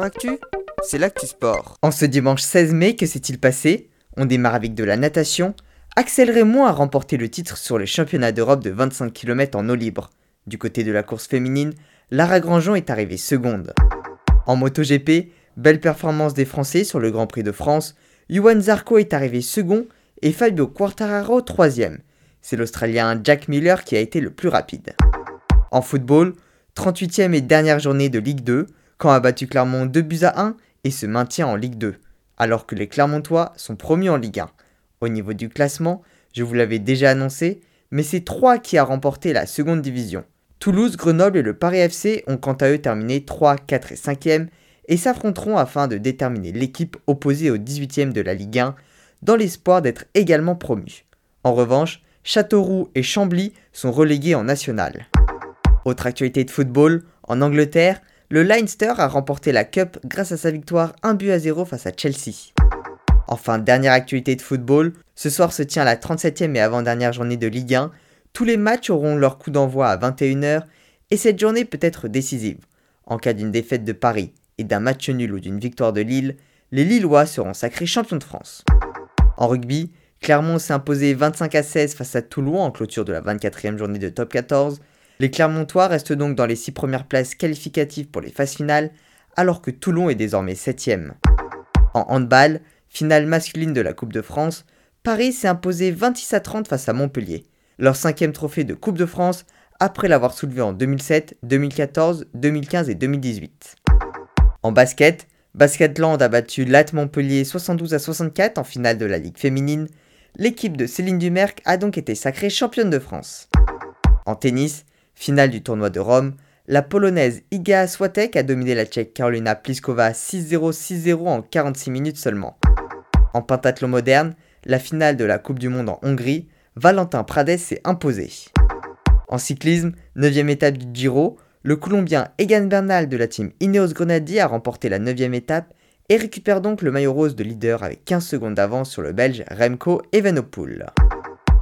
Actu, c'est l'actu sport. En ce dimanche 16 mai, que s'est-il passé? On démarre avec de la natation. Axel Raymond a remporté le titre sur les championnats d'Europe de 25 km en eau libre. Du côté de la course féminine, Lara Grandjean est arrivée seconde. En MotoGP, belle performance des Français sur le Grand Prix de France. Yuan Zarco est arrivé second et Fabio Quartararo troisième. C'est l'Australien Jack Miller qui a été le plus rapide. En football, 38e et dernière journée de Ligue 2, A battu Clermont 2 buts à 1 et se maintient en Ligue 2, alors que les Clermontois sont promus en Ligue 1. Au niveau du classement, je vous l'avais déjà annoncé, mais c'est 3 qui a remporté la seconde division. Toulouse, Grenoble et le Paris FC ont quant à eux terminé 3, 4 et 5e et s'affronteront afin de déterminer l'équipe opposée au 18e de la Ligue 1 dans l'espoir d'être également promus. En revanche, Châteauroux et Chambly sont relégués en national. Autre actualité de football, en Angleterre, le Leinster a remporté la Cup grâce à sa victoire 1 but à 0 face à Chelsea. Enfin, dernière actualité de football, ce soir se tient la 37e et avant-dernière journée de Ligue 1. Tous les matchs auront leur coup d'envoi à 21h et cette journée peut être décisive. En cas d'une défaite de Paris et d'un match nul ou d'une victoire de Lille, les Lillois seront sacrés champions de France. En rugby, Clermont s'est imposé 25 à 16 face à Toulon en clôture de la 24e journée de top 14. Les Clermontois restent donc dans les 6 premières places qualificatives pour les phases finales, alors que Toulon est désormais 7ème. En handball, finale masculine de la Coupe de France, Paris s'est imposé 26 à 30 face à Montpellier, leur cinquième trophée de Coupe de France après l'avoir soulevé en 2007, 2014, 2015 et 2018. En basket, Basketland a battu Lat Montpellier 72 à 64 en finale de la Ligue féminine. L'équipe de Céline Dumerc a donc été sacrée championne de France. En tennis, finale du tournoi de Rome, la polonaise Iga Swiatek a dominé la tchèque Karolina Pliskova 6-0 6-0 en 46 minutes seulement. En pentathlon moderne, la finale de la Coupe du monde en Hongrie, Valentin Prades s'est imposé. En cyclisme, 9ème étape du Giro, le Colombien Egan Bernal de la team Ineos Grenadier a remporté la 9ème étape et récupère donc le maillot rose de leader avec 15 secondes d'avance sur le Belge Remco Evenepoel.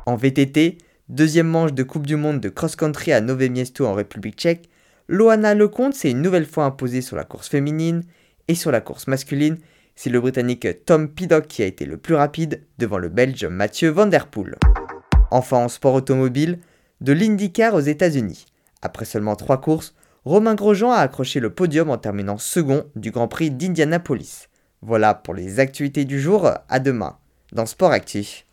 En VTT, deuxième manche de Coupe du Monde de cross-country à Nové Miesto en République tchèque, Loana Lecomte s'est une nouvelle fois imposée sur la course féminine et sur la course masculine, c'est le Britannique Tom Piddock qui a été le plus rapide devant le Belge Mathieu Van Der Poel. Enfin en sport automobile, de l'IndyCar aux États-Unis. Après seulement trois courses, Romain Grosjean a accroché le podium en terminant second du Grand Prix d'Indianapolis. Voilà pour les actualités du jour, à demain dans Sport Actif.